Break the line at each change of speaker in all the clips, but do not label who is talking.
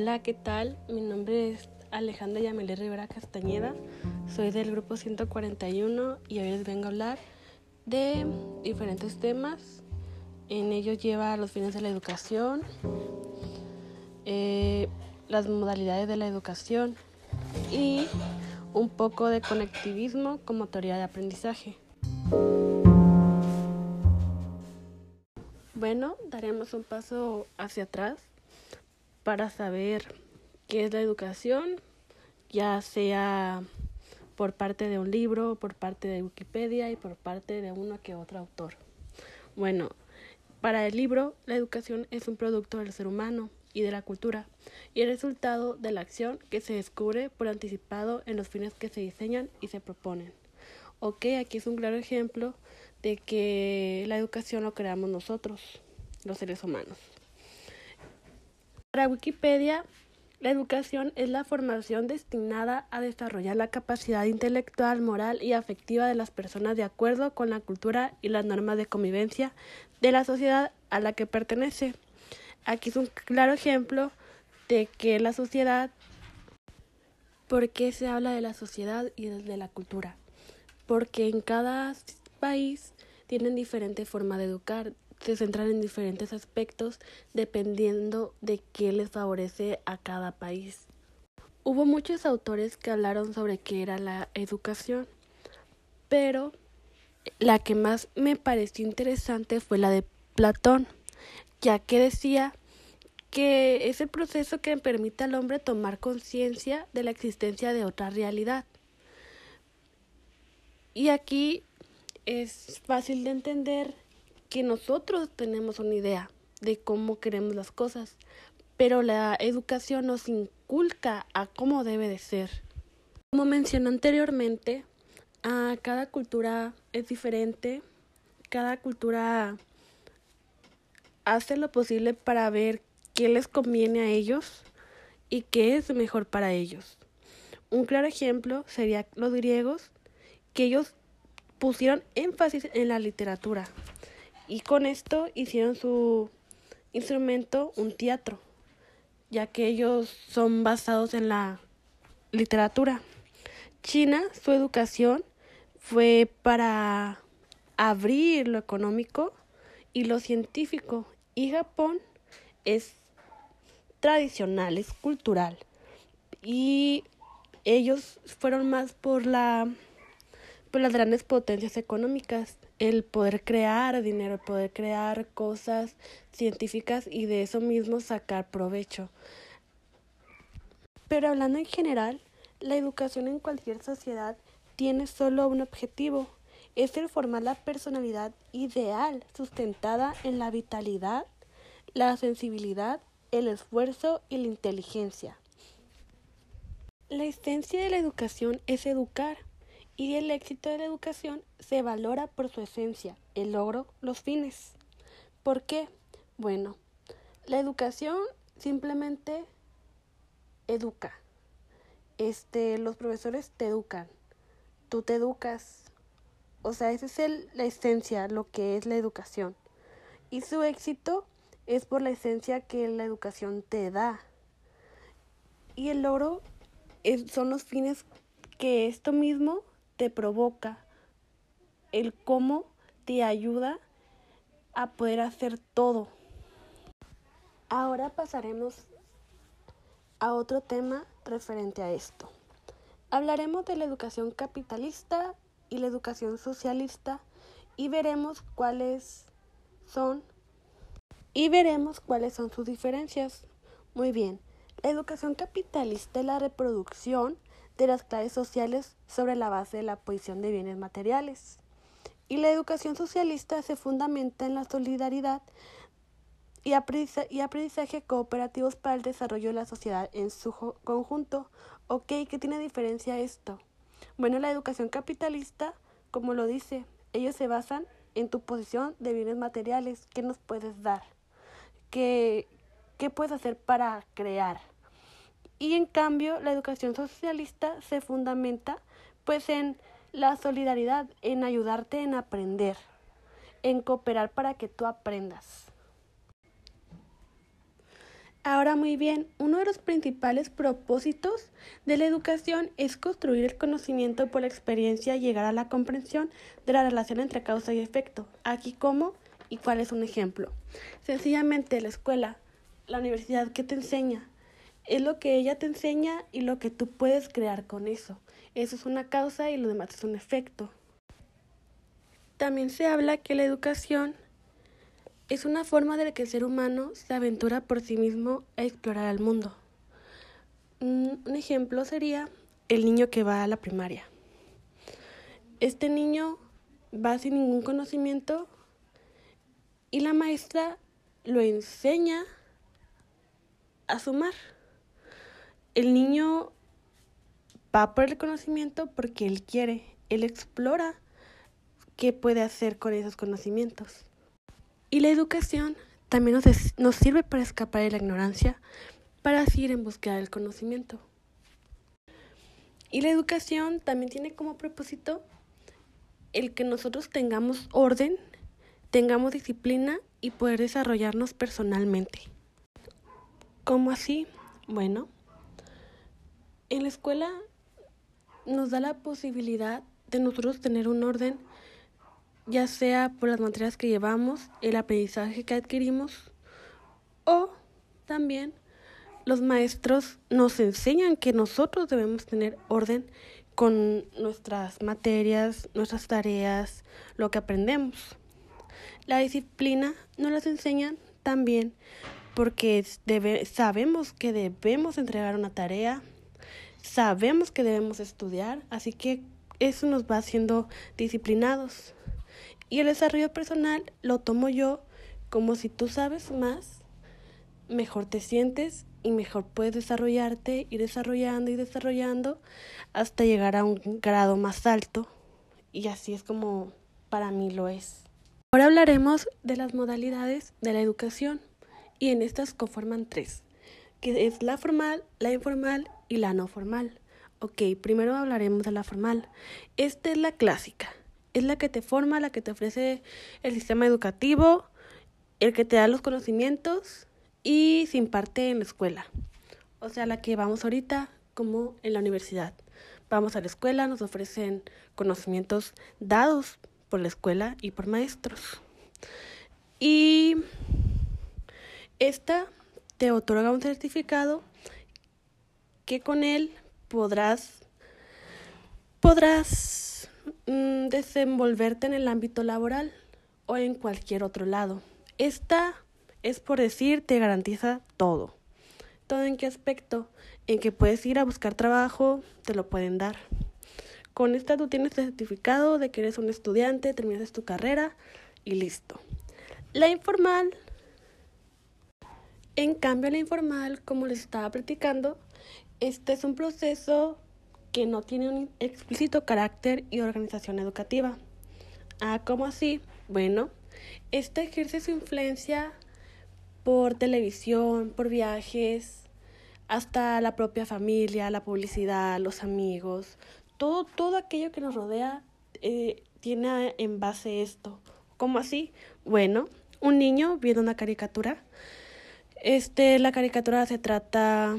Hola, ¿qué tal? Mi nombre es Alejandra Yamelí Rivera Castañeda, soy del grupo 141 y hoy les vengo a hablar de diferentes temas. En ellos lleva los fines de la educación, eh, las modalidades de la educación y un poco de conectivismo como teoría de aprendizaje. Bueno, daremos un paso hacia atrás para saber qué es la educación, ya sea por parte de un libro, por parte de Wikipedia y por parte de uno que otro autor. Bueno, para el libro, la educación es un producto del ser humano y de la cultura y el resultado de la acción que se descubre por anticipado en los fines que se diseñan y se proponen. Ok, aquí es un claro ejemplo de que la educación lo creamos nosotros, los seres humanos. Para Wikipedia, la educación es la formación destinada a desarrollar la capacidad intelectual, moral y afectiva de las personas de acuerdo con la cultura y las normas de convivencia de la sociedad a la que pertenece. Aquí es un claro ejemplo de que la sociedad, ¿por qué se habla de la sociedad y de la cultura? Porque en cada país tienen diferente forma de educar, se centran en diferentes aspectos dependiendo de qué les favorece a cada país. Hubo muchos autores que hablaron sobre qué era la educación, pero la que más me pareció interesante fue la de Platón, ya que decía que es el proceso que permite al hombre tomar conciencia de la existencia de otra realidad. Y aquí es fácil de entender que nosotros tenemos una idea de cómo queremos las cosas, pero la educación nos inculca a cómo debe de ser. Como mencioné anteriormente, a cada cultura es diferente, cada cultura hace lo posible para ver qué les conviene a ellos y qué es mejor para ellos. Un claro ejemplo sería los griegos, que ellos pusieron énfasis en la literatura, y con esto hicieron su instrumento un teatro, ya que ellos son basados en la literatura. China, su educación fue para abrir lo económico y lo científico, y Japón es tradicional, es cultural. Y ellos fueron más por la por las grandes potencias económicas el poder crear dinero, el poder crear cosas científicas y de eso mismo sacar provecho. Pero hablando en general, la educación en cualquier sociedad tiene solo un objetivo, es el formar la personalidad ideal sustentada en la vitalidad, la sensibilidad, el esfuerzo y la inteligencia. La esencia de la educación es educar, y el éxito de la educación se valora por su esencia, el logro, los fines. ¿Por qué? Bueno, la educación simplemente educa. Este, los profesores te educan, tú te educas. O sea, esa es el, la esencia, lo que es la educación. Y su éxito es por la esencia que la educación te da. Y el logro son los fines que esto mismo te provoca, el cómo te ayuda a poder hacer todo. Ahora pasaremos a otro tema referente a esto. Hablaremos de la educación capitalista y la educación socialista y veremos cuáles son y veremos cuáles son sus diferencias. Muy bien, la educación capitalista es la reproducción de las clases sociales sobre la base de la posición de bienes materiales. Y la educación socialista se fundamenta en la solidaridad y aprendizaje cooperativos para el desarrollo de la sociedad en su conjunto. Ok, ¿qué tiene diferencia esto? Bueno, la educación capitalista, como lo dice, ellos se basan en tu posición de bienes materiales. ¿Qué nos puedes dar? ¿Qué, qué puedes hacer para crear? Y en cambio, la educación socialista se fundamenta pues en la solidaridad, en ayudarte en aprender, en cooperar para que tú aprendas. Ahora muy bien, uno de los principales propósitos de la educación es construir el conocimiento por la experiencia y llegar a la comprensión de la relación entre causa y efecto. Aquí cómo y cuál es un ejemplo. Sencillamente la escuela, la universidad que te enseña, es lo que ella te enseña y lo que tú puedes crear con eso. Eso es una causa y lo demás es un efecto. También se habla que la educación es una forma de que el ser humano se aventura por sí mismo a explorar el mundo. Un ejemplo sería el niño que va a la primaria. Este niño va sin ningún conocimiento y la maestra lo enseña a sumar. El niño va por el conocimiento porque él quiere, él explora qué puede hacer con esos conocimientos. Y la educación también nos, nos sirve para escapar de la ignorancia, para seguir en búsqueda del conocimiento. Y la educación también tiene como propósito el que nosotros tengamos orden, tengamos disciplina y poder desarrollarnos personalmente. ¿Cómo así? Bueno, en la escuela nos da la posibilidad de nosotros tener un orden ya sea por las materias que llevamos, el aprendizaje que adquirimos o también los maestros nos enseñan que nosotros debemos tener orden con nuestras materias, nuestras tareas, lo que aprendemos. La disciplina nos las enseñan también porque sabemos que debemos entregar una tarea, sabemos que debemos estudiar, así que eso nos va haciendo disciplinados. Y el desarrollo personal lo tomo yo como si tú sabes más, mejor te sientes y mejor puedes desarrollarte, ir desarrollando y desarrollando hasta llegar a un grado más alto. Y así es como para mí lo es. Ahora hablaremos de las modalidades de la educación y en estas conforman tres, que es la formal, la informal y la no formal. Ok, primero hablaremos de la formal. Esta es la clásica es la que te forma, la que te ofrece el sistema educativo, el que te da los conocimientos y se imparte en la escuela. O sea, la que vamos ahorita como en la universidad. Vamos a la escuela, nos ofrecen conocimientos dados por la escuela y por maestros. Y esta te otorga un certificado que con él podrás podrás Mm, desenvolverte en el ámbito laboral o en cualquier otro lado. Esta es por decir, te garantiza todo. ¿Todo en qué aspecto? En que puedes ir a buscar trabajo, te lo pueden dar. Con esta tú tienes certificado de que eres un estudiante, terminas tu carrera y listo. La informal, en cambio la informal, como les estaba platicando, este es un proceso que no tiene un explícito carácter y organización educativa. Ah, ¿cómo así? Bueno, este ejerce su influencia por televisión, por viajes, hasta la propia familia, la publicidad, los amigos, todo, todo aquello que nos rodea eh, tiene en base esto. ¿Cómo así? Bueno, un niño viendo una caricatura. Este, la caricatura se trata,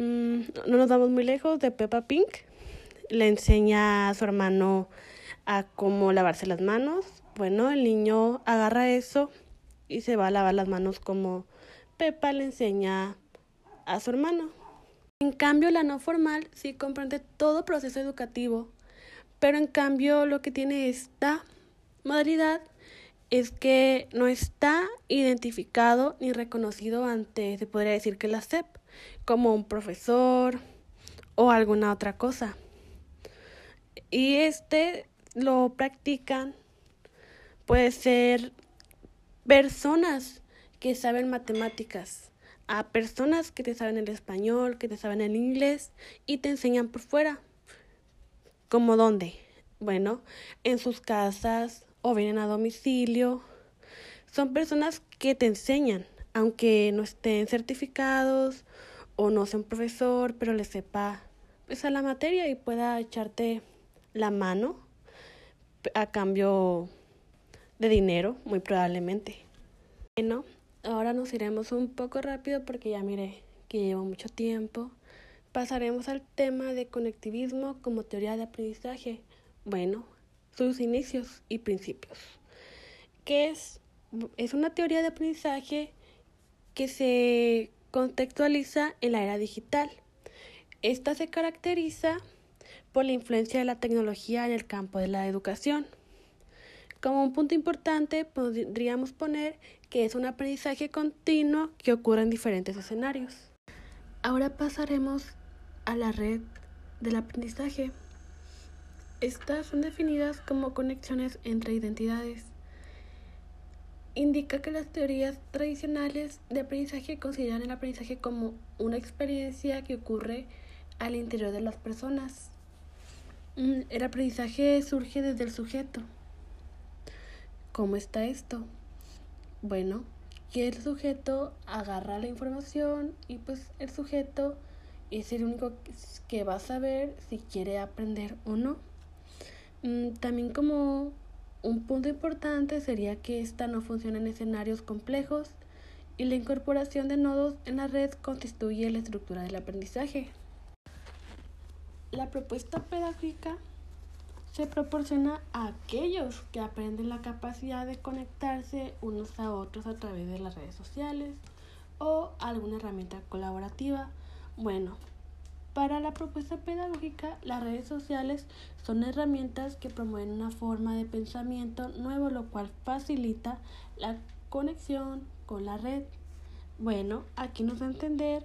mm, no nos vamos muy lejos, de Peppa Pink le enseña a su hermano a cómo lavarse las manos. Bueno, el niño agarra eso y se va a lavar las manos como Pepa le enseña a su hermano. En cambio, la no formal sí comprende todo proceso educativo, pero en cambio lo que tiene esta modalidad es que no está identificado ni reconocido ante, se podría decir que la SEP, como un profesor o alguna otra cosa. Y este lo practican, puede ser personas que saben matemáticas, a personas que te saben el español, que te saben el inglés y te enseñan por fuera. ¿Cómo dónde? Bueno, en sus casas o vienen a domicilio. Son personas que te enseñan, aunque no estén certificados o no sean profesor, pero les sepa pues, a la materia y pueda echarte la mano a cambio de dinero, muy probablemente. Bueno, ahora nos iremos un poco rápido porque ya miré que llevo mucho tiempo. Pasaremos al tema de conectivismo como teoría de aprendizaje. Bueno, sus inicios y principios. ¿Qué es? Es una teoría de aprendizaje que se contextualiza en la era digital. Esta se caracteriza por la influencia de la tecnología en el campo de la educación. Como un punto importante podríamos poner que es un aprendizaje continuo que ocurre en diferentes escenarios. Ahora pasaremos a la red del aprendizaje. Estas son definidas como conexiones entre identidades. Indica que las teorías tradicionales de aprendizaje consideran el aprendizaje como una experiencia que ocurre al interior de las personas. Mm, el aprendizaje surge desde el sujeto. ¿Cómo está esto? Bueno, que el sujeto agarra la información y pues el sujeto es el único que va a saber si quiere aprender o no. Mm, también como un punto importante sería que esta no funciona en escenarios complejos y la incorporación de nodos en la red constituye la estructura del aprendizaje. La propuesta pedagógica se proporciona a aquellos que aprenden la capacidad de conectarse unos a otros a través de las redes sociales o alguna herramienta colaborativa. Bueno, para la propuesta pedagógica, las redes sociales son herramientas que promueven una forma de pensamiento nuevo, lo cual facilita la conexión con la red. Bueno, aquí nos da a entender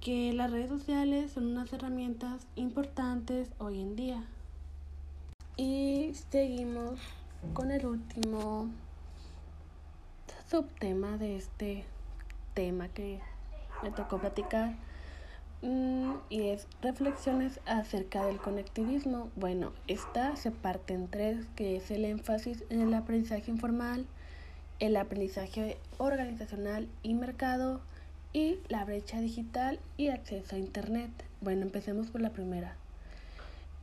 que las redes sociales son unas herramientas importantes hoy en día. Y seguimos con el último subtema de este tema que me tocó platicar y es reflexiones acerca del conectivismo. Bueno, esta se parte en tres, que es el énfasis en el aprendizaje informal, el aprendizaje organizacional y mercado y la brecha digital y acceso a Internet. Bueno, empecemos por la primera.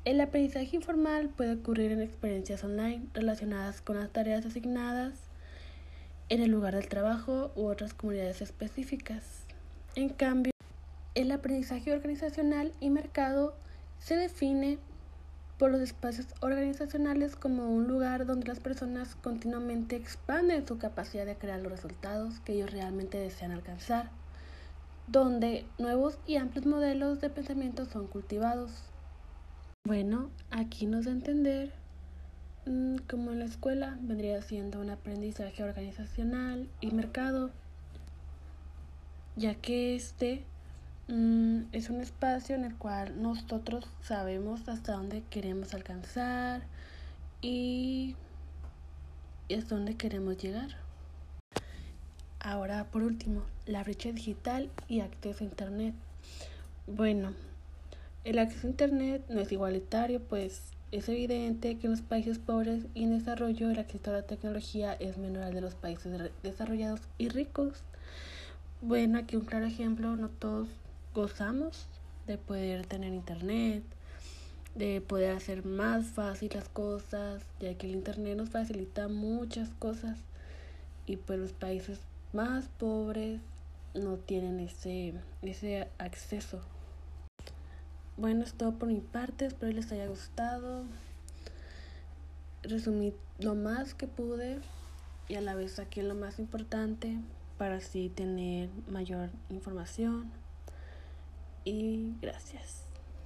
El aprendizaje informal puede ocurrir en experiencias online relacionadas con las tareas asignadas en el lugar del trabajo u otras comunidades específicas. En cambio, el aprendizaje organizacional y mercado se define por los espacios organizacionales como un lugar donde las personas continuamente expanden su capacidad de crear los resultados que ellos realmente desean alcanzar, donde nuevos y amplios modelos de pensamiento son cultivados. Bueno, aquí nos da a entender mm, como en la escuela vendría siendo un aprendizaje organizacional y mercado, ya que este Mm, es un espacio en el cual nosotros sabemos hasta dónde queremos alcanzar y es donde queremos llegar. Ahora, por último, la brecha digital y acceso a Internet. Bueno, el acceso a Internet no es igualitario, pues es evidente que en los países pobres y en desarrollo el acceso a la tecnología es menor al de los países desarrollados y ricos. Bueno, aquí un claro ejemplo, no todos gozamos de poder tener internet, de poder hacer más fácil las cosas, ya que el internet nos facilita muchas cosas y pues los países más pobres no tienen ese, ese acceso. Bueno, es todo por mi parte, espero les haya gustado. Resumí lo más que pude y a la vez aquí lo más importante para así tener mayor información y gracias.